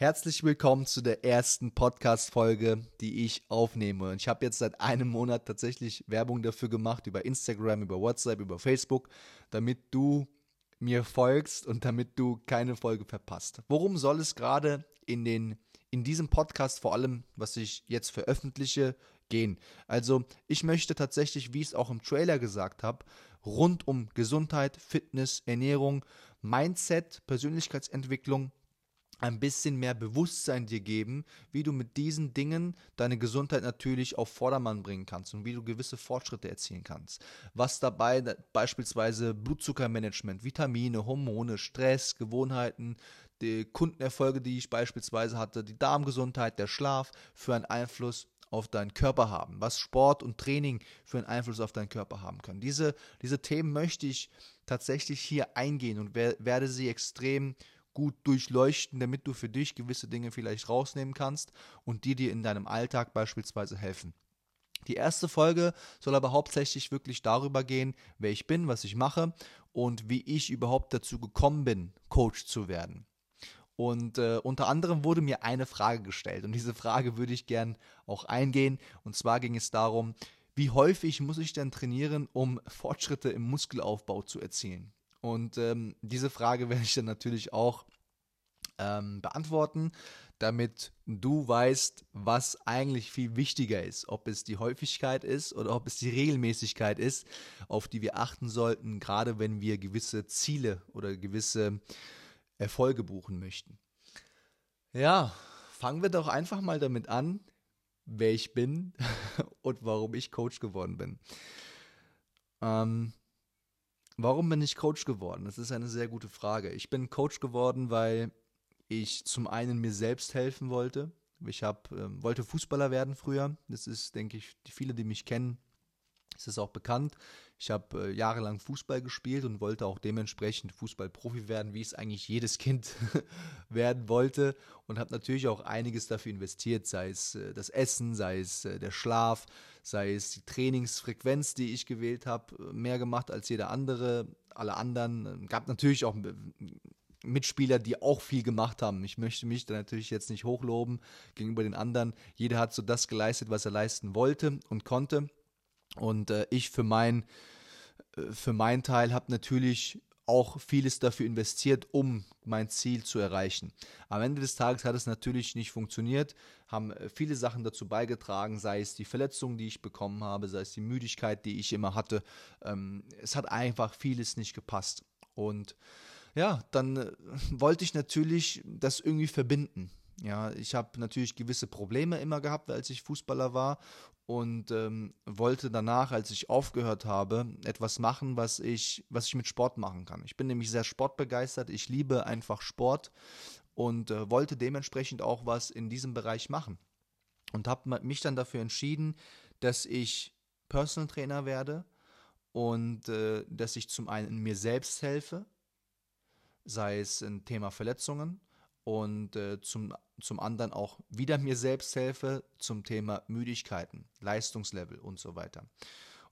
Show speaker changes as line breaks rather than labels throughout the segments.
Herzlich willkommen zu der ersten Podcast-Folge, die ich aufnehme. Und ich habe jetzt seit einem Monat tatsächlich Werbung dafür gemacht, über Instagram, über WhatsApp, über Facebook, damit du mir folgst und damit du keine Folge verpasst. Worum soll es gerade in, den, in diesem Podcast, vor allem, was ich jetzt veröffentliche, gehen? Also, ich möchte tatsächlich, wie ich es auch im Trailer gesagt habe, rund um Gesundheit, Fitness, Ernährung, Mindset, Persönlichkeitsentwicklung ein bisschen mehr Bewusstsein dir geben, wie du mit diesen Dingen deine Gesundheit natürlich auf Vordermann bringen kannst und wie du gewisse Fortschritte erzielen kannst. Was dabei beispielsweise Blutzuckermanagement, Vitamine, Hormone, Stress, Gewohnheiten, die Kundenerfolge, die ich beispielsweise hatte, die Darmgesundheit, der Schlaf für einen Einfluss auf deinen Körper haben, was Sport und Training für einen Einfluss auf deinen Körper haben können. Diese, diese Themen möchte ich tatsächlich hier eingehen und werde sie extrem gut durchleuchten, damit du für dich gewisse Dinge vielleicht rausnehmen kannst und die dir in deinem Alltag beispielsweise helfen. Die erste Folge soll aber hauptsächlich wirklich darüber gehen, wer ich bin, was ich mache und wie ich überhaupt dazu gekommen bin, Coach zu werden. Und äh, unter anderem wurde mir eine Frage gestellt und diese Frage würde ich gern auch eingehen. Und zwar ging es darum, wie häufig muss ich denn trainieren, um Fortschritte im Muskelaufbau zu erzielen? Und ähm, diese Frage werde ich dann natürlich auch ähm, beantworten, damit du weißt, was eigentlich viel wichtiger ist. Ob es die Häufigkeit ist oder ob es die Regelmäßigkeit ist, auf die wir achten sollten, gerade wenn wir gewisse Ziele oder gewisse Erfolge buchen möchten. Ja, fangen wir doch einfach mal damit an, wer ich bin und warum ich Coach geworden bin. Ähm, Warum bin ich Coach geworden? Das ist eine sehr gute Frage. Ich bin Coach geworden, weil ich zum einen mir selbst helfen wollte. Ich hab, äh, wollte Fußballer werden früher. Das ist, denke ich, die viele, die mich kennen, ist es auch bekannt. Ich habe äh, jahrelang Fußball gespielt und wollte auch dementsprechend Fußballprofi werden, wie es eigentlich jedes Kind werden wollte. Und habe natürlich auch einiges dafür investiert, sei es äh, das Essen, sei es äh, der Schlaf, sei es die Trainingsfrequenz, die ich gewählt habe, äh, mehr gemacht als jeder andere. Alle anderen. Gab natürlich auch äh, Mitspieler, die auch viel gemacht haben. Ich möchte mich da natürlich jetzt nicht hochloben gegenüber den anderen. Jeder hat so das geleistet, was er leisten wollte und konnte. Und äh, ich für mein, äh, für meinen Teil habe natürlich auch vieles dafür investiert, um mein Ziel zu erreichen. Am Ende des Tages hat es natürlich nicht funktioniert, haben äh, viele Sachen dazu beigetragen, sei es die Verletzungen, die ich bekommen habe, sei es die Müdigkeit, die ich immer hatte. Ähm, es hat einfach vieles nicht gepasst. Und ja, dann äh, wollte ich natürlich das irgendwie verbinden. Ja, ich habe natürlich gewisse Probleme immer gehabt, als ich Fußballer war und ähm, wollte danach, als ich aufgehört habe, etwas machen, was ich, was ich mit Sport machen kann. Ich bin nämlich sehr sportbegeistert, ich liebe einfach Sport und äh, wollte dementsprechend auch was in diesem Bereich machen. Und habe mich dann dafür entschieden, dass ich Personal Trainer werde und äh, dass ich zum einen mir selbst helfe, sei es ein Thema Verletzungen und äh, zum, zum anderen auch wieder mir selbst helfe zum Thema Müdigkeiten, Leistungslevel und so weiter.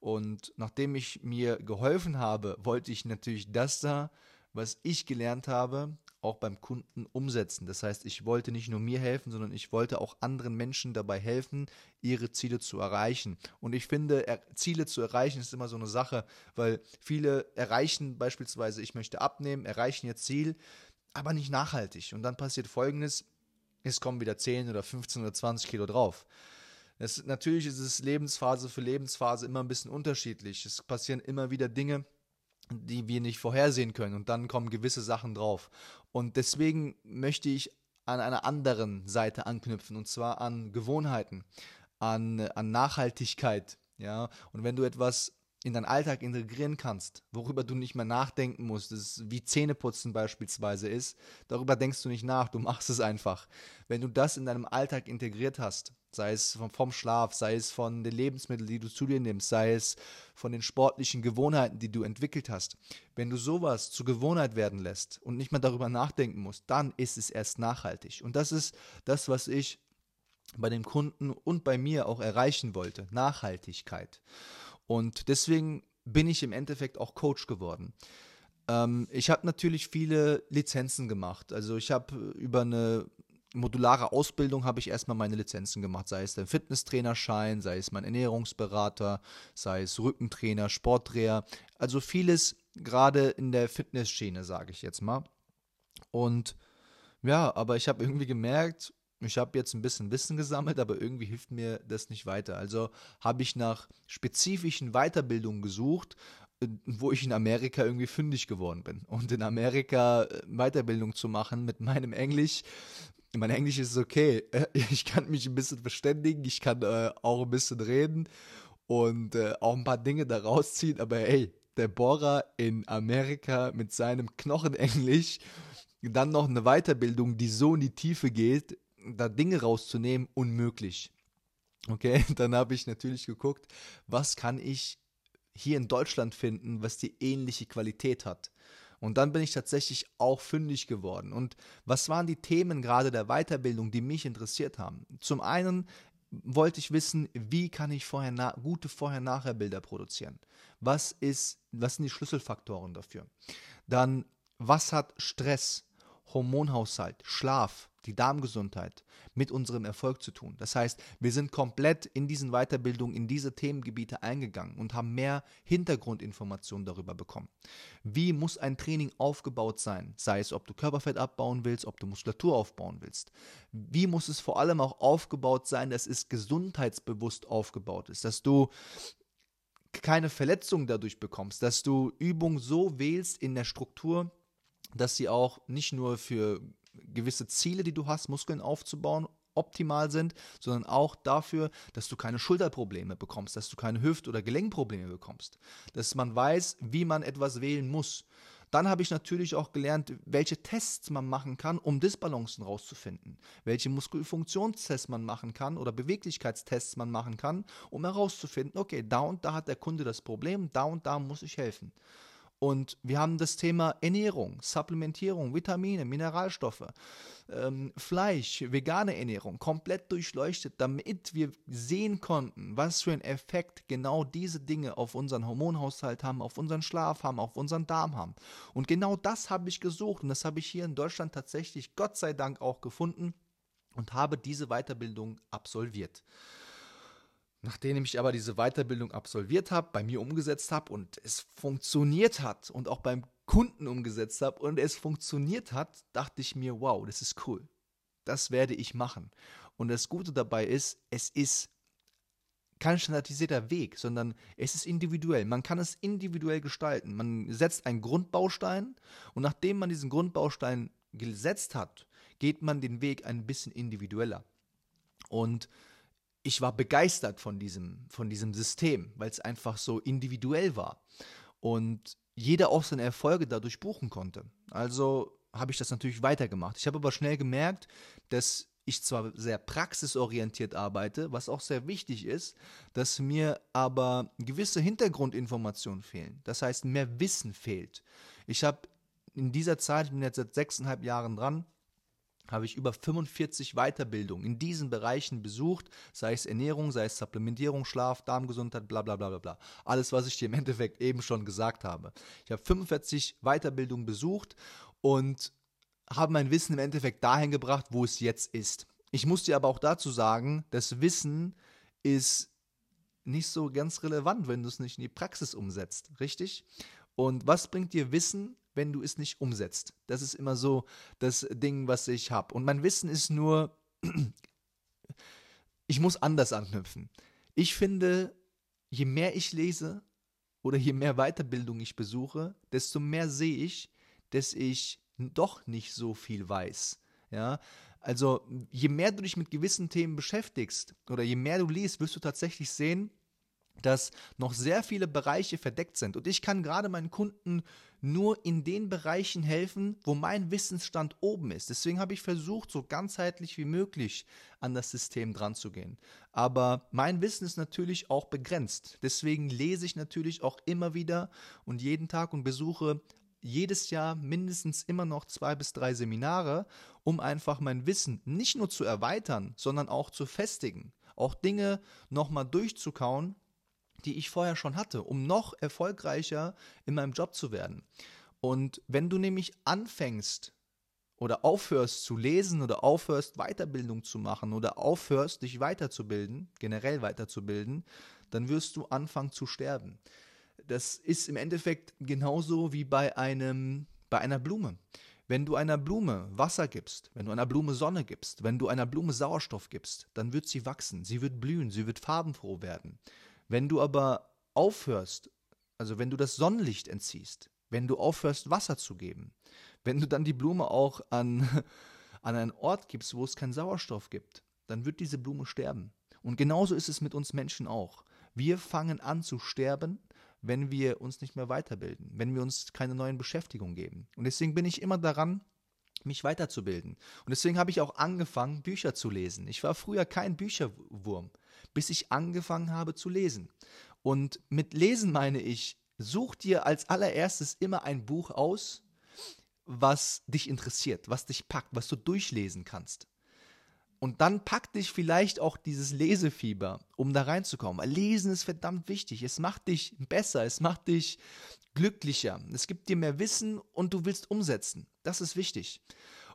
Und nachdem ich mir geholfen habe, wollte ich natürlich das da, was ich gelernt habe, auch beim Kunden umsetzen. Das heißt, ich wollte nicht nur mir helfen, sondern ich wollte auch anderen Menschen dabei helfen, ihre Ziele zu erreichen. Und ich finde, Ziele zu erreichen ist immer so eine Sache, weil viele erreichen beispielsweise, ich möchte abnehmen, erreichen ihr Ziel, aber nicht nachhaltig. Und dann passiert Folgendes, es kommen wieder 10 oder 15 oder 20 Kilo drauf. Das, natürlich ist es Lebensphase für Lebensphase immer ein bisschen unterschiedlich. Es passieren immer wieder Dinge, die wir nicht vorhersehen können und dann kommen gewisse Sachen drauf. Und deswegen möchte ich an einer anderen Seite anknüpfen und zwar an Gewohnheiten, an, an Nachhaltigkeit. Ja, und wenn du etwas in deinen Alltag integrieren kannst, worüber du nicht mehr nachdenken musst, das ist wie Zähneputzen beispielsweise ist, darüber denkst du nicht nach, du machst es einfach. Wenn du das in deinem Alltag integriert hast, sei es vom, vom Schlaf, sei es von den Lebensmitteln, die du zu dir nimmst, sei es von den sportlichen Gewohnheiten, die du entwickelt hast, wenn du sowas zur Gewohnheit werden lässt und nicht mehr darüber nachdenken musst, dann ist es erst nachhaltig. Und das ist das, was ich bei den Kunden und bei mir auch erreichen wollte, Nachhaltigkeit. Und deswegen bin ich im Endeffekt auch Coach geworden. Ähm, ich habe natürlich viele Lizenzen gemacht. Also ich habe über eine modulare Ausbildung habe ich erstmal meine Lizenzen gemacht, sei es der Fitnesstrainerschein, sei es mein Ernährungsberater, sei es Rückentrainer, Sportdreher, also vieles gerade in der Fitnessschiene, sage ich jetzt mal. Und ja, aber ich habe irgendwie gemerkt, ich habe jetzt ein bisschen Wissen gesammelt, aber irgendwie hilft mir das nicht weiter. Also habe ich nach spezifischen Weiterbildungen gesucht, äh, wo ich in Amerika irgendwie fündig geworden bin. Und in Amerika äh, Weiterbildung zu machen mit meinem Englisch, mein Englisch ist okay. Ich kann mich ein bisschen verständigen, ich kann äh, auch ein bisschen reden und auch ein paar Dinge da rausziehen, aber hey, der Bohrer in Amerika mit seinem Knochenenglisch, dann noch eine Weiterbildung, die so in die Tiefe geht, da Dinge rauszunehmen, unmöglich. Okay, dann habe ich natürlich geguckt, was kann ich hier in Deutschland finden, was die ähnliche Qualität hat. Und dann bin ich tatsächlich auch fündig geworden. Und was waren die Themen gerade der Weiterbildung, die mich interessiert haben? Zum einen wollte ich wissen, wie kann ich vorher gute Vorher-Nachher-Bilder produzieren? Was ist, was sind die Schlüsselfaktoren dafür? Dann, was hat Stress, Hormonhaushalt, Schlaf, die Darmgesundheit mit unserem Erfolg zu tun. Das heißt, wir sind komplett in diesen Weiterbildungen, in diese Themengebiete eingegangen und haben mehr Hintergrundinformationen darüber bekommen. Wie muss ein Training aufgebaut sein? Sei es, ob du Körperfett abbauen willst, ob du Muskulatur aufbauen willst. Wie muss es vor allem auch aufgebaut sein, dass es gesundheitsbewusst aufgebaut ist, dass du keine Verletzungen dadurch bekommst, dass du Übungen so wählst in der Struktur, dass sie auch nicht nur für gewisse Ziele, die du hast, Muskeln aufzubauen, optimal sind, sondern auch dafür, dass du keine Schulterprobleme bekommst, dass du keine Hüft- oder Gelenkprobleme bekommst, dass man weiß, wie man etwas wählen muss. Dann habe ich natürlich auch gelernt, welche Tests man machen kann, um Disbalancen rauszufinden. Welche Muskelfunktionstests man machen kann oder Beweglichkeitstests man machen kann, um herauszufinden, okay, da und da hat der Kunde das Problem, da und da muss ich helfen. Und wir haben das Thema Ernährung, Supplementierung, Vitamine, Mineralstoffe, ähm, Fleisch, vegane Ernährung komplett durchleuchtet, damit wir sehen konnten, was für einen Effekt genau diese Dinge auf unseren Hormonhaushalt haben, auf unseren Schlaf haben, auf unseren Darm haben. Und genau das habe ich gesucht und das habe ich hier in Deutschland tatsächlich Gott sei Dank auch gefunden und habe diese Weiterbildung absolviert. Nachdem ich aber diese Weiterbildung absolviert habe, bei mir umgesetzt habe und es funktioniert hat und auch beim Kunden umgesetzt habe und es funktioniert hat, dachte ich mir, wow, das ist cool. Das werde ich machen. Und das Gute dabei ist, es ist kein standardisierter Weg, sondern es ist individuell. Man kann es individuell gestalten. Man setzt einen Grundbaustein und nachdem man diesen Grundbaustein gesetzt hat, geht man den Weg ein bisschen individueller. Und ich war begeistert von diesem, von diesem System, weil es einfach so individuell war. Und jeder auch seine Erfolge dadurch buchen konnte. Also habe ich das natürlich weitergemacht. Ich habe aber schnell gemerkt, dass ich zwar sehr praxisorientiert arbeite, was auch sehr wichtig ist, dass mir aber gewisse Hintergrundinformationen fehlen. Das heißt, mehr Wissen fehlt. Ich habe in dieser Zeit, ich bin jetzt seit sechseinhalb Jahren dran, habe ich über 45 Weiterbildungen in diesen Bereichen besucht, sei es Ernährung, sei es Supplementierung, Schlaf, Darmgesundheit, bla bla bla bla bla. Alles, was ich dir im Endeffekt eben schon gesagt habe. Ich habe 45 Weiterbildungen besucht und habe mein Wissen im Endeffekt dahin gebracht, wo es jetzt ist. Ich muss dir aber auch dazu sagen, das Wissen ist nicht so ganz relevant, wenn du es nicht in die Praxis umsetzt, richtig? Und was bringt dir Wissen, wenn du es nicht umsetzt. Das ist immer so das Ding, was ich habe. Und mein Wissen ist nur, ich muss anders anknüpfen. Ich finde, je mehr ich lese oder je mehr Weiterbildung ich besuche, desto mehr sehe ich, dass ich doch nicht so viel weiß. Ja, also je mehr du dich mit gewissen Themen beschäftigst oder je mehr du liest, wirst du tatsächlich sehen, dass noch sehr viele Bereiche verdeckt sind. Und ich kann gerade meinen Kunden nur in den Bereichen helfen, wo mein Wissensstand oben ist. Deswegen habe ich versucht, so ganzheitlich wie möglich an das System dran zu gehen. Aber mein Wissen ist natürlich auch begrenzt. Deswegen lese ich natürlich auch immer wieder und jeden Tag und besuche jedes Jahr mindestens immer noch zwei bis drei Seminare, um einfach mein Wissen nicht nur zu erweitern, sondern auch zu festigen. Auch Dinge nochmal durchzukauen, die ich vorher schon hatte, um noch erfolgreicher in meinem Job zu werden. Und wenn du nämlich anfängst oder aufhörst zu lesen oder aufhörst Weiterbildung zu machen oder aufhörst dich weiterzubilden, generell weiterzubilden, dann wirst du anfangen zu sterben. Das ist im Endeffekt genauso wie bei einem bei einer Blume. Wenn du einer Blume Wasser gibst, wenn du einer Blume Sonne gibst, wenn du einer Blume Sauerstoff gibst, dann wird sie wachsen, sie wird blühen, sie wird farbenfroh werden. Wenn du aber aufhörst, also wenn du das Sonnenlicht entziehst, wenn du aufhörst Wasser zu geben, wenn du dann die Blume auch an, an einen Ort gibst, wo es keinen Sauerstoff gibt, dann wird diese Blume sterben. Und genauso ist es mit uns Menschen auch. Wir fangen an zu sterben, wenn wir uns nicht mehr weiterbilden, wenn wir uns keine neuen Beschäftigungen geben. Und deswegen bin ich immer daran, mich weiterzubilden. Und deswegen habe ich auch angefangen, Bücher zu lesen. Ich war früher kein Bücherwurm, bis ich angefangen habe zu lesen. Und mit Lesen meine ich, such dir als allererstes immer ein Buch aus, was dich interessiert, was dich packt, was du durchlesen kannst. Und dann packt dich vielleicht auch dieses Lesefieber, um da reinzukommen. Weil Lesen ist verdammt wichtig. Es macht dich besser, es macht dich glücklicher. Es gibt dir mehr Wissen und du willst umsetzen. Das ist wichtig.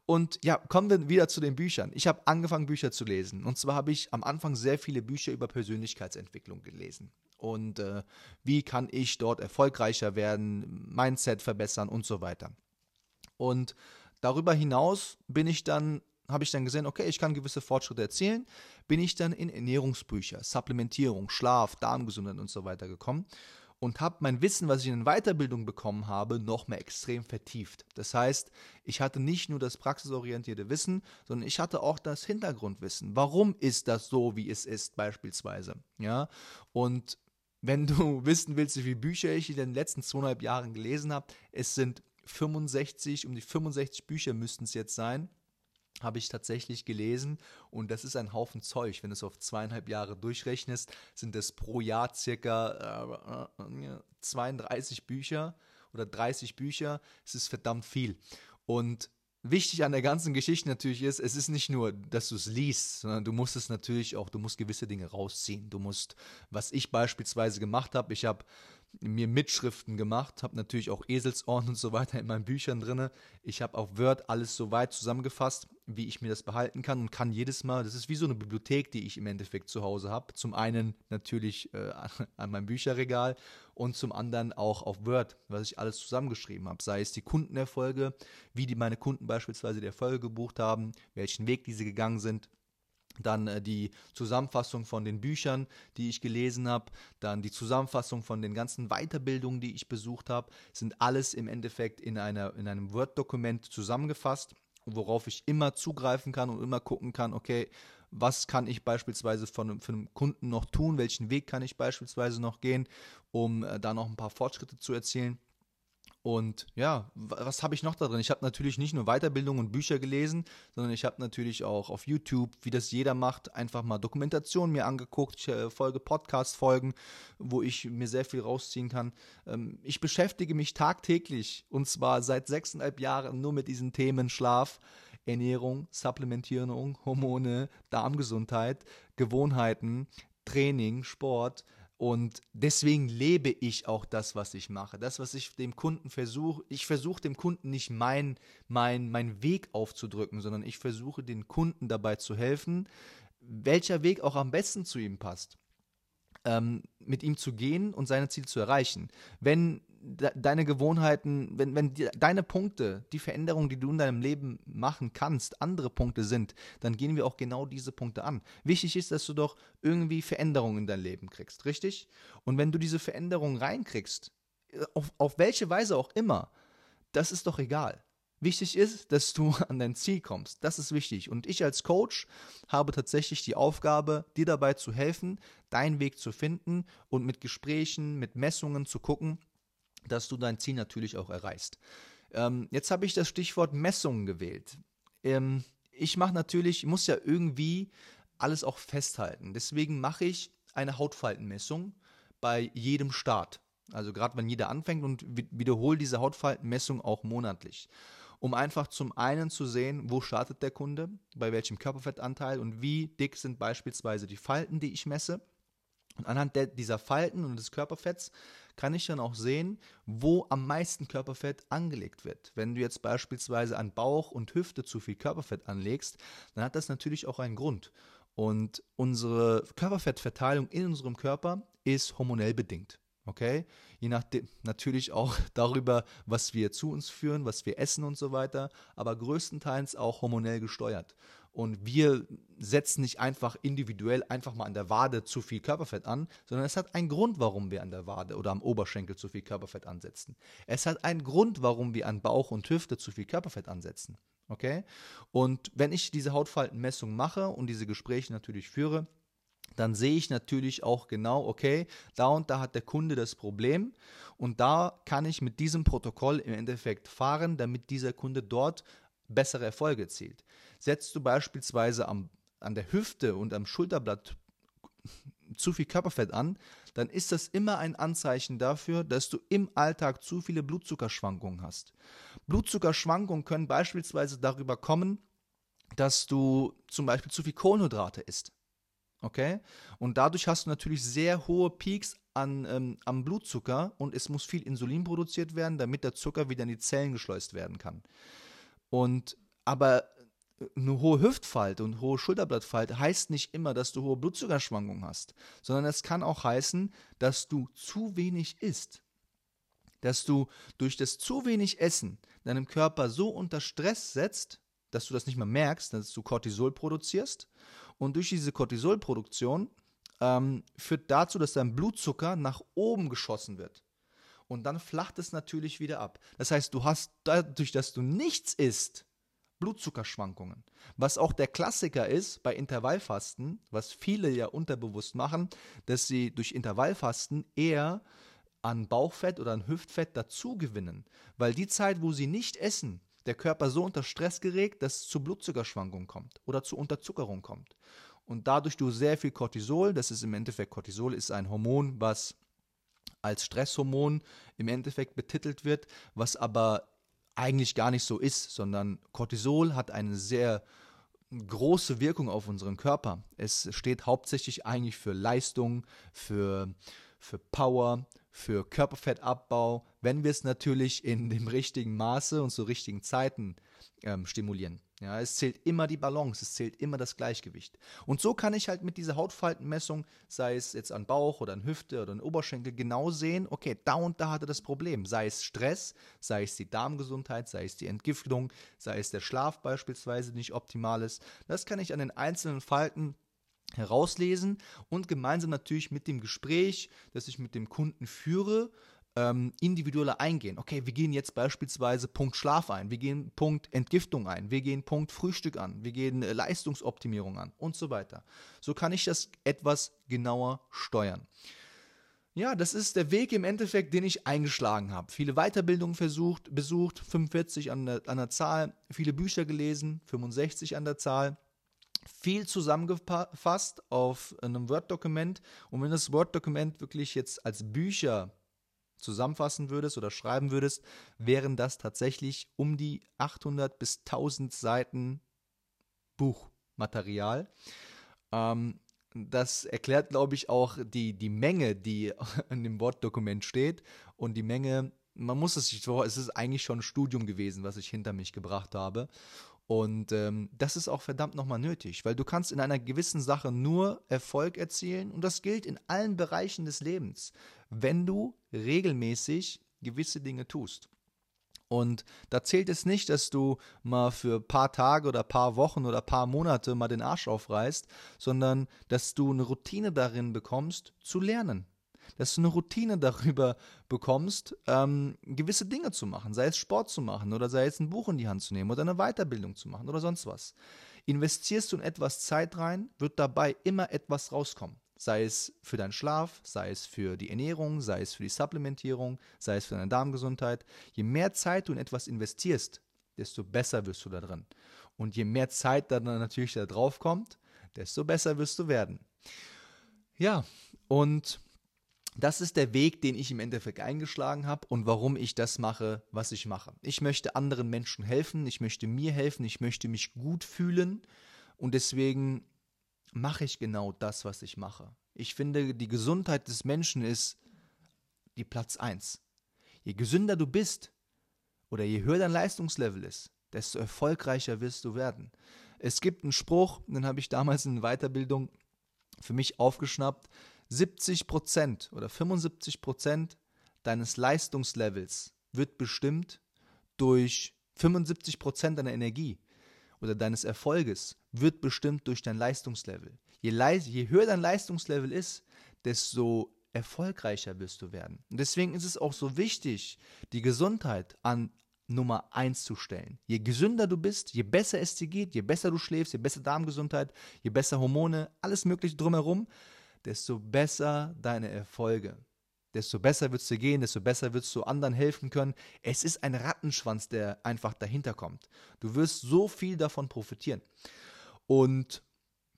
Und ja, kommen wir wieder zu den Büchern. Ich habe angefangen, Bücher zu lesen. Und zwar habe ich am Anfang sehr viele Bücher über Persönlichkeitsentwicklung gelesen. Und äh, wie kann ich dort erfolgreicher werden, Mindset verbessern und so weiter. Und darüber hinaus bin ich dann habe ich dann gesehen, okay, ich kann gewisse Fortschritte erzielen, bin ich dann in Ernährungsbücher, Supplementierung, Schlaf, Darmgesundheit und so weiter gekommen und habe mein Wissen, was ich in Weiterbildung bekommen habe, noch mehr extrem vertieft. Das heißt, ich hatte nicht nur das praxisorientierte Wissen, sondern ich hatte auch das Hintergrundwissen. Warum ist das so, wie es ist, beispielsweise? Ja, und wenn du wissen willst, wie viele Bücher ich in den letzten zweieinhalb Jahren gelesen habe, es sind 65, um die 65 Bücher müssten es jetzt sein habe ich tatsächlich gelesen und das ist ein Haufen Zeug. Wenn du es auf zweieinhalb Jahre durchrechnest, sind es pro Jahr circa äh, 32 Bücher oder 30 Bücher. Es ist verdammt viel. Und wichtig an der ganzen Geschichte natürlich ist, es ist nicht nur, dass du es liest, sondern du musst es natürlich auch, du musst gewisse Dinge rausziehen. Du musst, was ich beispielsweise gemacht habe, ich habe mir Mitschriften gemacht, habe natürlich auch Eselsohren und so weiter in meinen Büchern drin. Ich habe auf Word alles so weit zusammengefasst, wie ich mir das behalten kann und kann jedes Mal, das ist wie so eine Bibliothek, die ich im Endeffekt zu Hause habe. Zum einen natürlich äh, an meinem Bücherregal und zum anderen auch auf Word, was ich alles zusammengeschrieben habe. Sei es die Kundenerfolge, wie die meine Kunden beispielsweise die Erfolge gebucht haben, welchen Weg diese gegangen sind dann äh, die Zusammenfassung von den Büchern, die ich gelesen habe, dann die Zusammenfassung von den ganzen Weiterbildungen, die ich besucht habe, sind alles im Endeffekt in, einer, in einem Word-Dokument zusammengefasst, worauf ich immer zugreifen kann und immer gucken kann, okay, was kann ich beispielsweise von, von einem Kunden noch tun, welchen Weg kann ich beispielsweise noch gehen, um äh, da noch ein paar Fortschritte zu erzielen. Und ja, was habe ich noch da drin? Ich habe natürlich nicht nur Weiterbildung und Bücher gelesen, sondern ich habe natürlich auch auf YouTube, wie das jeder macht, einfach mal Dokumentationen mir angeguckt. Ich äh, folge Podcast-Folgen, wo ich mir sehr viel rausziehen kann. Ähm, ich beschäftige mich tagtäglich und zwar seit sechseinhalb Jahren nur mit diesen Themen Schlaf, Ernährung, Supplementierung, Hormone, Darmgesundheit, Gewohnheiten, Training, Sport und deswegen lebe ich auch das, was ich mache. Das, was ich dem Kunden versuche, ich versuche dem Kunden nicht mein, mein, mein Weg aufzudrücken, sondern ich versuche den Kunden dabei zu helfen, welcher Weg auch am besten zu ihm passt. Ähm, mit ihm zu gehen und seine Ziele zu erreichen. Wenn deine Gewohnheiten, wenn, wenn die, deine Punkte, die Veränderungen, die du in deinem Leben machen kannst, andere Punkte sind, dann gehen wir auch genau diese Punkte an. Wichtig ist, dass du doch irgendwie Veränderungen in dein Leben kriegst, richtig? Und wenn du diese Veränderungen reinkriegst, auf, auf welche Weise auch immer, das ist doch egal. Wichtig ist, dass du an dein Ziel kommst. Das ist wichtig. Und ich als Coach habe tatsächlich die Aufgabe, dir dabei zu helfen, deinen Weg zu finden und mit Gesprächen, mit Messungen zu gucken, dass du dein Ziel natürlich auch erreichst. Ähm, jetzt habe ich das Stichwort Messungen gewählt. Ähm, ich mache natürlich, ich muss ja irgendwie alles auch festhalten. Deswegen mache ich eine Hautfaltenmessung bei jedem Start. Also gerade wenn jeder anfängt und wiederhole diese Hautfaltenmessung auch monatlich. Um einfach zum einen zu sehen, wo startet der Kunde, bei welchem Körperfettanteil und wie dick sind beispielsweise die Falten, die ich messe Und anhand der, dieser Falten und des Körperfetts kann ich dann auch sehen, wo am meisten Körperfett angelegt wird. Wenn du jetzt beispielsweise an Bauch und Hüfte zu viel Körperfett anlegst, dann hat das natürlich auch einen Grund. Und unsere Körperfettverteilung in unserem Körper ist hormonell bedingt. Okay? Je nachdem, natürlich auch darüber, was wir zu uns führen, was wir essen und so weiter, aber größtenteils auch hormonell gesteuert. Und wir setzen nicht einfach individuell einfach mal an der Wade zu viel Körperfett an, sondern es hat einen Grund, warum wir an der Wade oder am Oberschenkel zu viel Körperfett ansetzen. Es hat einen Grund, warum wir an Bauch und Hüfte zu viel Körperfett ansetzen. Okay? Und wenn ich diese Hautfaltenmessung mache und diese Gespräche natürlich führe, dann sehe ich natürlich auch genau, okay, da und da hat der Kunde das Problem und da kann ich mit diesem Protokoll im Endeffekt fahren, damit dieser Kunde dort bessere Erfolge erzielt. Setzt du beispielsweise am, an der Hüfte und am Schulterblatt zu viel Körperfett an, dann ist das immer ein Anzeichen dafür, dass du im Alltag zu viele Blutzuckerschwankungen hast. Blutzuckerschwankungen können beispielsweise darüber kommen, dass du zum Beispiel zu viel Kohlenhydrate isst. Okay? Und dadurch hast du natürlich sehr hohe Peaks an, ähm, am Blutzucker und es muss viel Insulin produziert werden, damit der Zucker wieder in die Zellen geschleust werden kann. Und aber eine hohe Hüftfalte und hohe Schulterblattfalte heißt nicht immer, dass du hohe Blutzuckerschwankungen hast, sondern es kann auch heißen, dass du zu wenig isst. Dass du durch das zu wenig Essen deinem Körper so unter Stress setzt, dass du das nicht mehr merkst, dass du Cortisol produzierst und durch diese Cortisolproduktion ähm, führt dazu, dass dein Blutzucker nach oben geschossen wird. Und dann flacht es natürlich wieder ab. Das heißt, du hast dadurch, dass du nichts isst, Blutzuckerschwankungen. Was auch der Klassiker ist bei Intervallfasten, was viele ja unterbewusst machen, dass sie durch Intervallfasten eher an Bauchfett oder an Hüftfett dazu gewinnen. Weil die Zeit, wo sie nicht essen, der Körper so unter Stress geregt, dass es zu Blutzuckerschwankungen kommt oder zu Unterzuckerung kommt. Und dadurch du sehr viel Cortisol, das ist im Endeffekt Cortisol, ist ein Hormon, was als Stresshormon im Endeffekt betitelt wird, was aber eigentlich gar nicht so ist, sondern Cortisol hat eine sehr große Wirkung auf unseren Körper. Es steht hauptsächlich eigentlich für Leistung, für, für Power, für Körperfettabbau, wenn wir es natürlich in dem richtigen Maße und zu richtigen Zeiten ähm, stimulieren. Ja, es zählt immer die Balance, es zählt immer das Gleichgewicht. Und so kann ich halt mit dieser Hautfaltenmessung, sei es jetzt an Bauch oder an Hüfte oder an Oberschenkel, genau sehen, okay, da und da hatte das Problem. Sei es Stress, sei es die Darmgesundheit, sei es die Entgiftung, sei es der Schlaf beispielsweise nicht optimal ist. Das kann ich an den einzelnen Falten herauslesen und gemeinsam natürlich mit dem Gespräch, das ich mit dem Kunden führe, ähm, individueller eingehen. Okay, wir gehen jetzt beispielsweise Punkt Schlaf ein, wir gehen Punkt Entgiftung ein, wir gehen Punkt Frühstück an, wir gehen äh, Leistungsoptimierung an und so weiter. So kann ich das etwas genauer steuern. Ja, das ist der Weg im Endeffekt, den ich eingeschlagen habe. Viele Weiterbildungen versucht, besucht, 45 an der, an der Zahl, viele Bücher gelesen, 65 an der Zahl viel zusammengefasst auf einem Word-Dokument. Und wenn das Word-Dokument wirklich jetzt als Bücher zusammenfassen würdest oder schreiben würdest, wären das tatsächlich um die 800 bis 1000 Seiten Buchmaterial. Ähm, das erklärt, glaube ich, auch die, die Menge, die in dem Word-Dokument steht und die Menge, man muss es sich vor, es ist eigentlich schon ein Studium gewesen, was ich hinter mich gebracht habe. Und ähm, das ist auch verdammt nochmal nötig, weil du kannst in einer gewissen Sache nur Erfolg erzielen und das gilt in allen Bereichen des Lebens, wenn du regelmäßig gewisse Dinge tust. Und da zählt es nicht, dass du mal für ein paar Tage oder ein paar Wochen oder ein paar Monate mal den Arsch aufreißt, sondern dass du eine Routine darin bekommst, zu lernen dass du eine Routine darüber bekommst, ähm, gewisse Dinge zu machen, sei es Sport zu machen oder sei es ein Buch in die Hand zu nehmen oder eine Weiterbildung zu machen oder sonst was. Investierst du in etwas Zeit rein, wird dabei immer etwas rauskommen. Sei es für deinen Schlaf, sei es für die Ernährung, sei es für die Supplementierung, sei es für deine Darmgesundheit. Je mehr Zeit du in etwas investierst, desto besser wirst du da drin. Und je mehr Zeit dann natürlich da drauf kommt, desto besser wirst du werden. Ja, und das ist der Weg, den ich im Endeffekt eingeschlagen habe und warum ich das mache, was ich mache. Ich möchte anderen Menschen helfen, ich möchte mir helfen, ich möchte mich gut fühlen und deswegen mache ich genau das, was ich mache. Ich finde, die Gesundheit des Menschen ist die Platz 1. Je gesünder du bist oder je höher dein Leistungslevel ist, desto erfolgreicher wirst du werden. Es gibt einen Spruch, den habe ich damals in Weiterbildung für mich aufgeschnappt. 70% oder 75% deines Leistungslevels wird bestimmt durch 75% deiner Energie oder deines Erfolges wird bestimmt durch dein Leistungslevel. Je, je höher dein Leistungslevel ist, desto erfolgreicher wirst du werden. Und deswegen ist es auch so wichtig, die Gesundheit an Nummer 1 zu stellen. Je gesünder du bist, je besser es dir geht, je besser du schläfst, je besser Darmgesundheit, je besser Hormone, alles Mögliche drumherum, desto besser deine Erfolge. Desto besser wird es dir gehen, desto besser wirst du anderen helfen können. Es ist ein Rattenschwanz, der einfach dahinter kommt. Du wirst so viel davon profitieren. Und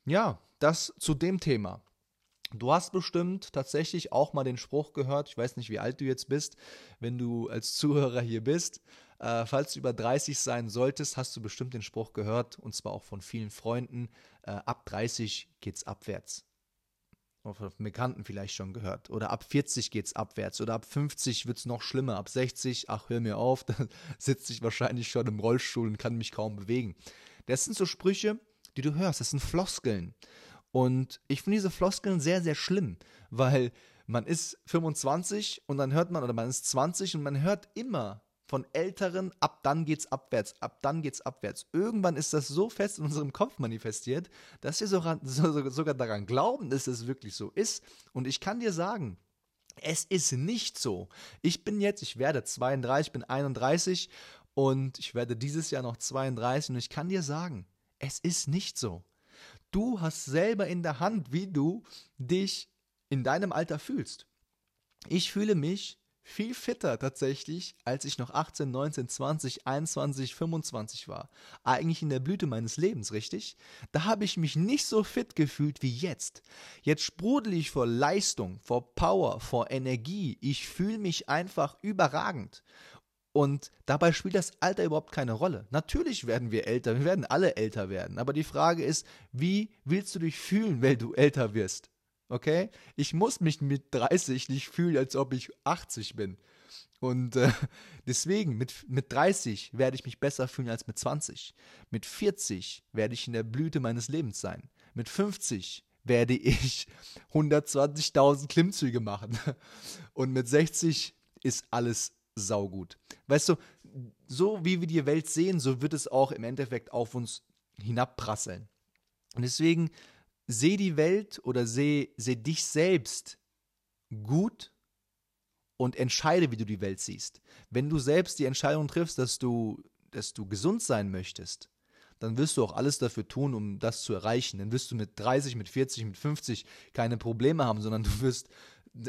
ja, das zu dem Thema. Du hast bestimmt tatsächlich auch mal den Spruch gehört, ich weiß nicht, wie alt du jetzt bist, wenn du als Zuhörer hier bist. Äh, falls du über 30 sein solltest, hast du bestimmt den Spruch gehört, und zwar auch von vielen Freunden, äh, ab 30 geht's abwärts. Oder von Bekannten vielleicht schon gehört. Oder ab 40 geht's abwärts. Oder ab 50 wird's noch schlimmer. Ab 60, ach, hör mir auf, dann sitze ich wahrscheinlich schon im Rollstuhl und kann mich kaum bewegen. Das sind so Sprüche, die du hörst, das sind Floskeln. Und ich finde diese Floskeln sehr, sehr schlimm, weil man ist 25 und dann hört man, oder man ist 20 und man hört immer von Älteren, ab dann geht's abwärts, ab dann geht's abwärts. Irgendwann ist das so fest in unserem Kopf manifestiert, dass wir sogar, daran glauben, dass es wirklich so ist. Und ich kann dir sagen, es ist nicht so. Ich bin jetzt, ich werde 32, ich bin 31 und ich werde dieses Jahr noch 32 und ich kann dir sagen, es ist nicht so. Du hast selber in der Hand, wie du dich in deinem Alter fühlst. Ich fühle mich viel fitter tatsächlich, als ich noch 18, 19, 20, 21, 25 war. Eigentlich in der Blüte meines Lebens, richtig? Da habe ich mich nicht so fit gefühlt wie jetzt. Jetzt sprudel ich vor Leistung, vor Power, vor Energie. Ich fühle mich einfach überragend. Und dabei spielt das Alter überhaupt keine Rolle. Natürlich werden wir älter, wir werden alle älter werden. Aber die Frage ist, wie willst du dich fühlen, wenn du älter wirst? Okay? Ich muss mich mit 30 nicht fühlen, als ob ich 80 bin. Und äh, deswegen, mit, mit 30 werde ich mich besser fühlen als mit 20. Mit 40 werde ich in der Blüte meines Lebens sein. Mit 50 werde ich 120.000 Klimmzüge machen. Und mit 60 ist alles saugut. Weißt du, so wie wir die Welt sehen, so wird es auch im Endeffekt auf uns hinabprasseln. Und deswegen seh die Welt oder seh, seh dich selbst gut und entscheide, wie du die Welt siehst. Wenn du selbst die Entscheidung triffst, dass du, dass du gesund sein möchtest, dann wirst du auch alles dafür tun, um das zu erreichen. Dann wirst du mit 30, mit 40, mit 50 keine Probleme haben, sondern du wirst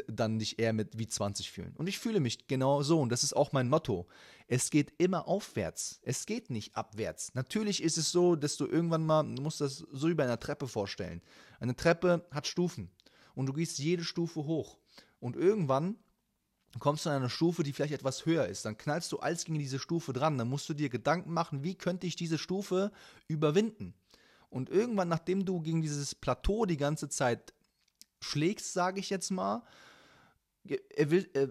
dann dich eher mit wie 20 fühlen. Und ich fühle mich genau so und das ist auch mein Motto. Es geht immer aufwärts. Es geht nicht abwärts. Natürlich ist es so, dass du irgendwann mal, du musst das so wie bei einer Treppe vorstellen. Eine Treppe hat Stufen und du gehst jede Stufe hoch. Und irgendwann kommst du an eine Stufe, die vielleicht etwas höher ist. Dann knallst du als gegen diese Stufe dran. Dann musst du dir Gedanken machen, wie könnte ich diese Stufe überwinden. Und irgendwann, nachdem du gegen dieses Plateau die ganze Zeit schlägst, sage ich jetzt mal,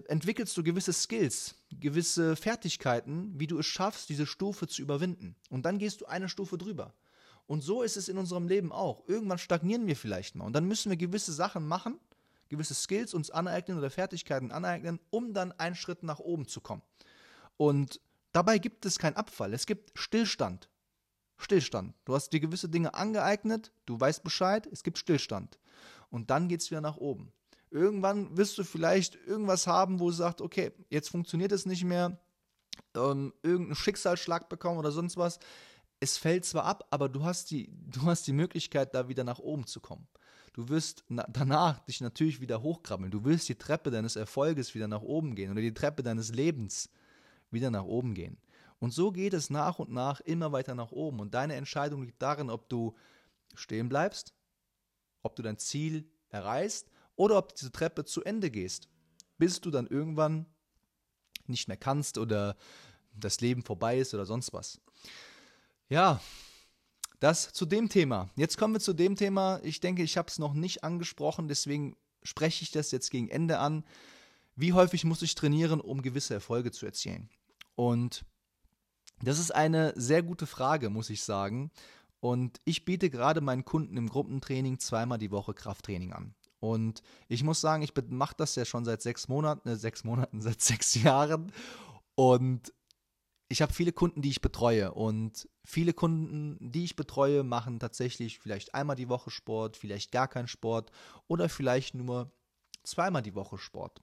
entwickelst du gewisse Skills, gewisse Fertigkeiten, wie du es schaffst, diese Stufe zu überwinden. Und dann gehst du eine Stufe drüber. Und so ist es in unserem Leben auch. Irgendwann stagnieren wir vielleicht mal. Und dann müssen wir gewisse Sachen machen, gewisse Skills uns aneignen oder Fertigkeiten aneignen, um dann einen Schritt nach oben zu kommen. Und dabei gibt es keinen Abfall. Es gibt Stillstand. Stillstand. Du hast dir gewisse Dinge angeeignet, du weißt Bescheid, es gibt Stillstand und dann geht es wieder nach oben. Irgendwann wirst du vielleicht irgendwas haben, wo du sagst, okay, jetzt funktioniert es nicht mehr, ähm, irgendeinen Schicksalsschlag bekommen oder sonst was. Es fällt zwar ab, aber du hast die, du hast die Möglichkeit, da wieder nach oben zu kommen. Du wirst danach dich natürlich wieder hochkrabbeln. Du wirst die Treppe deines Erfolges wieder nach oben gehen oder die Treppe deines Lebens wieder nach oben gehen. Und so geht es nach und nach immer weiter nach oben. Und deine Entscheidung liegt darin, ob du stehen bleibst ob du dein Ziel erreichst oder ob du diese Treppe zu Ende gehst, bis du dann irgendwann nicht mehr kannst oder das Leben vorbei ist oder sonst was. Ja, das zu dem Thema. Jetzt kommen wir zu dem Thema. Ich denke, ich habe es noch nicht angesprochen, deswegen spreche ich das jetzt gegen Ende an. Wie häufig muss ich trainieren, um gewisse Erfolge zu erzielen? Und das ist eine sehr gute Frage, muss ich sagen. Und ich biete gerade meinen Kunden im Gruppentraining zweimal die Woche Krafttraining an. Und ich muss sagen, ich mache das ja schon seit sechs Monaten, äh, sechs Monaten, seit sechs Jahren. Und ich habe viele Kunden, die ich betreue. Und viele Kunden, die ich betreue, machen tatsächlich vielleicht einmal die Woche Sport, vielleicht gar keinen Sport oder vielleicht nur zweimal die Woche Sport.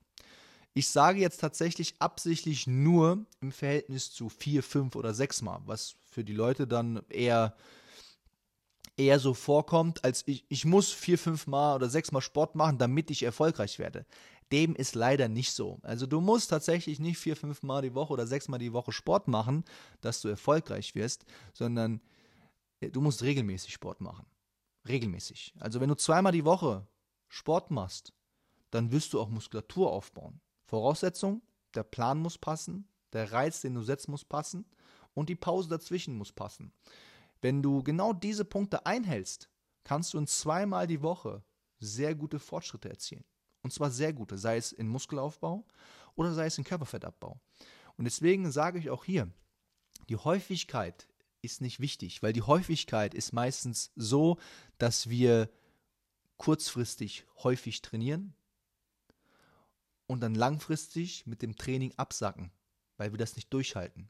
Ich sage jetzt tatsächlich absichtlich nur im Verhältnis zu vier, fünf oder sechs Mal, was für die Leute dann eher eher so vorkommt, als ich, ich muss vier, fünf Mal oder sechs Mal Sport machen, damit ich erfolgreich werde. Dem ist leider nicht so. Also du musst tatsächlich nicht vier, fünf Mal die Woche oder sechs Mal die Woche Sport machen, dass du erfolgreich wirst, sondern äh, du musst regelmäßig Sport machen. Regelmäßig. Also wenn du zweimal die Woche Sport machst, dann wirst du auch Muskulatur aufbauen. Voraussetzung, der Plan muss passen, der Reiz, den du setzt, muss passen und die Pause dazwischen muss passen. Wenn du genau diese Punkte einhältst, kannst du in zweimal die Woche sehr gute Fortschritte erzielen. Und zwar sehr gute, sei es in Muskelaufbau oder sei es in Körperfettabbau. Und deswegen sage ich auch hier, die Häufigkeit ist nicht wichtig, weil die Häufigkeit ist meistens so, dass wir kurzfristig häufig trainieren und dann langfristig mit dem Training absacken, weil wir das nicht durchhalten.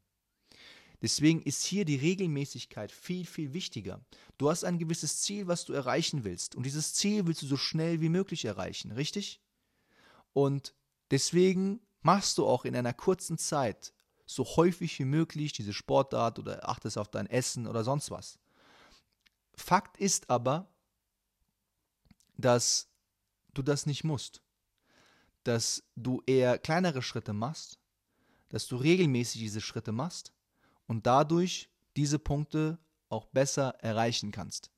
Deswegen ist hier die Regelmäßigkeit viel, viel wichtiger. Du hast ein gewisses Ziel, was du erreichen willst. Und dieses Ziel willst du so schnell wie möglich erreichen, richtig? Und deswegen machst du auch in einer kurzen Zeit so häufig wie möglich diese Sportart oder achtest auf dein Essen oder sonst was. Fakt ist aber, dass du das nicht musst. Dass du eher kleinere Schritte machst, dass du regelmäßig diese Schritte machst und dadurch diese Punkte auch besser erreichen kannst.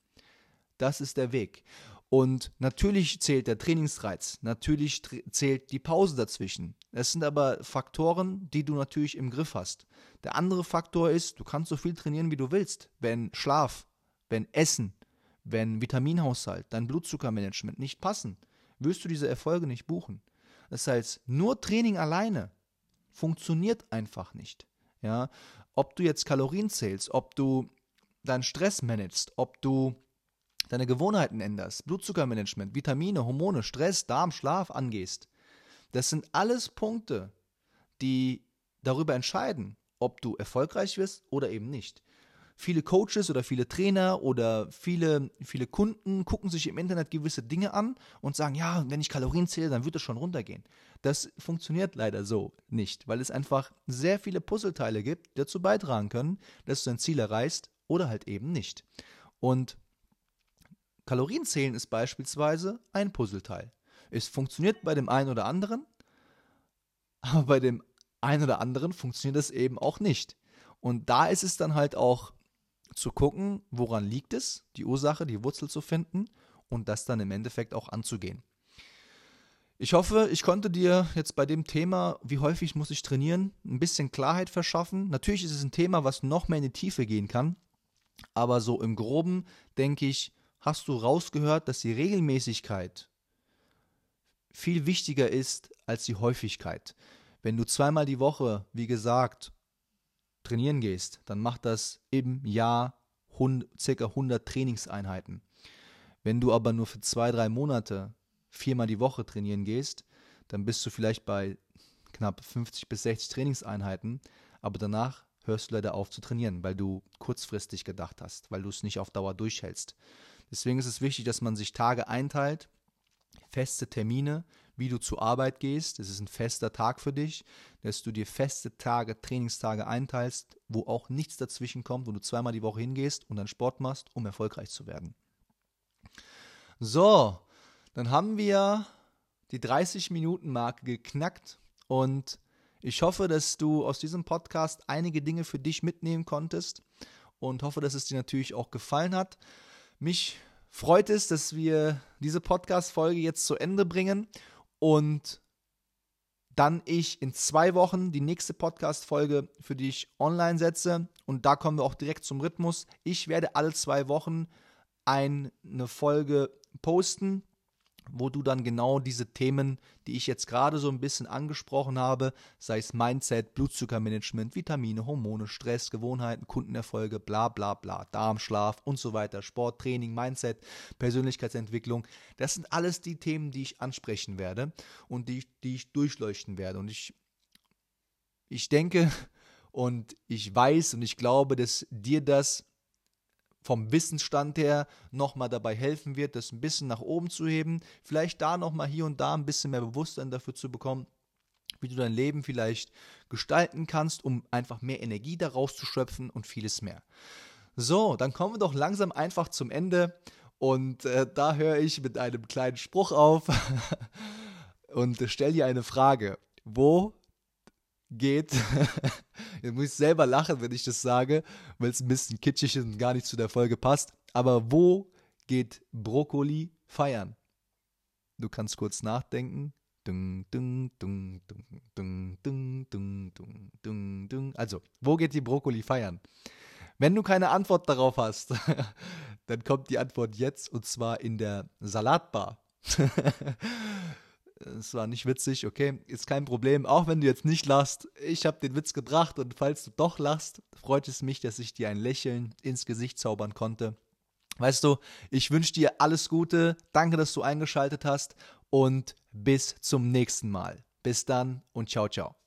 Das ist der Weg. Und natürlich zählt der Trainingsreiz, natürlich zählt die Pause dazwischen. Es sind aber Faktoren, die du natürlich im Griff hast. Der andere Faktor ist, du kannst so viel trainieren, wie du willst, wenn Schlaf, wenn Essen, wenn Vitaminhaushalt, dein Blutzuckermanagement nicht passen, wirst du diese Erfolge nicht buchen. Das heißt, nur Training alleine funktioniert einfach nicht. Ja, ob du jetzt Kalorien zählst, ob du deinen Stress managst, ob du deine Gewohnheiten änderst, Blutzuckermanagement, Vitamine, Hormone, Stress, Darm, Schlaf angehst. Das sind alles Punkte, die darüber entscheiden, ob du erfolgreich wirst oder eben nicht. Viele Coaches oder viele Trainer oder viele, viele Kunden gucken sich im Internet gewisse Dinge an und sagen, ja, wenn ich Kalorien zähle, dann wird es schon runtergehen. Das funktioniert leider so nicht, weil es einfach sehr viele Puzzleteile gibt, die dazu beitragen können, dass du dein Ziel erreichst oder halt eben nicht. Und Kalorienzählen ist beispielsweise ein Puzzleteil. Es funktioniert bei dem einen oder anderen, aber bei dem einen oder anderen funktioniert es eben auch nicht. Und da ist es dann halt auch zu gucken, woran liegt es, die Ursache, die Wurzel zu finden und das dann im Endeffekt auch anzugehen. Ich hoffe, ich konnte dir jetzt bei dem Thema, wie häufig muss ich trainieren, ein bisschen Klarheit verschaffen. Natürlich ist es ein Thema, was noch mehr in die Tiefe gehen kann, aber so im groben denke ich, hast du rausgehört, dass die Regelmäßigkeit viel wichtiger ist als die Häufigkeit. Wenn du zweimal die Woche, wie gesagt, trainieren gehst, dann mach das im Jahr ca. 100 Trainingseinheiten. Wenn du aber nur für zwei, drei Monate viermal die Woche trainieren gehst, dann bist du vielleicht bei knapp 50 bis 60 Trainingseinheiten, aber danach hörst du leider auf zu trainieren, weil du kurzfristig gedacht hast, weil du es nicht auf Dauer durchhältst. Deswegen ist es wichtig, dass man sich Tage einteilt, feste Termine, wie du zur Arbeit gehst. Das ist ein fester Tag für dich, dass du dir feste Tage, Trainingstage einteilst, wo auch nichts dazwischen kommt, wo du zweimal die Woche hingehst und dann Sport machst, um erfolgreich zu werden. So, dann haben wir die 30 Minuten Marke geknackt und ich hoffe, dass du aus diesem Podcast einige Dinge für dich mitnehmen konntest und hoffe, dass es dir natürlich auch gefallen hat. Mich freut es, dass wir diese Podcast-Folge jetzt zu Ende bringen und dann ich in zwei Wochen die nächste Podcast-Folge für dich online setze. Und da kommen wir auch direkt zum Rhythmus. Ich werde alle zwei Wochen eine Folge posten wo du dann genau diese Themen, die ich jetzt gerade so ein bisschen angesprochen habe, sei es Mindset, Blutzuckermanagement, Vitamine, Hormone, Stress, Gewohnheiten, Kundenerfolge, bla bla bla, Darmschlaf und so weiter, Sport, Training, Mindset, Persönlichkeitsentwicklung, das sind alles die Themen, die ich ansprechen werde und die, die ich durchleuchten werde. Und ich, ich denke und ich weiß und ich glaube, dass dir das vom Wissensstand her nochmal dabei helfen wird, das ein bisschen nach oben zu heben, vielleicht da nochmal hier und da ein bisschen mehr Bewusstsein dafür zu bekommen, wie du dein Leben vielleicht gestalten kannst, um einfach mehr Energie daraus zu schöpfen und vieles mehr. So, dann kommen wir doch langsam einfach zum Ende und äh, da höre ich mit einem kleinen Spruch auf und stelle dir eine Frage. Wo geht. Jetzt muss ich selber lachen, wenn ich das sage, weil es ein bisschen kitschig ist und gar nicht zu der Folge passt. Aber wo geht Brokkoli feiern? Du kannst kurz nachdenken. Also, wo geht die Brokkoli feiern? Wenn du keine Antwort darauf hast, dann kommt die Antwort jetzt und zwar in der Salatbar. Es war nicht witzig, okay, ist kein Problem. Auch wenn du jetzt nicht lachst, ich habe den Witz gebracht und falls du doch lachst, freut es mich, dass ich dir ein Lächeln ins Gesicht zaubern konnte. Weißt du, ich wünsche dir alles Gute, danke, dass du eingeschaltet hast und bis zum nächsten Mal. Bis dann und ciao, ciao.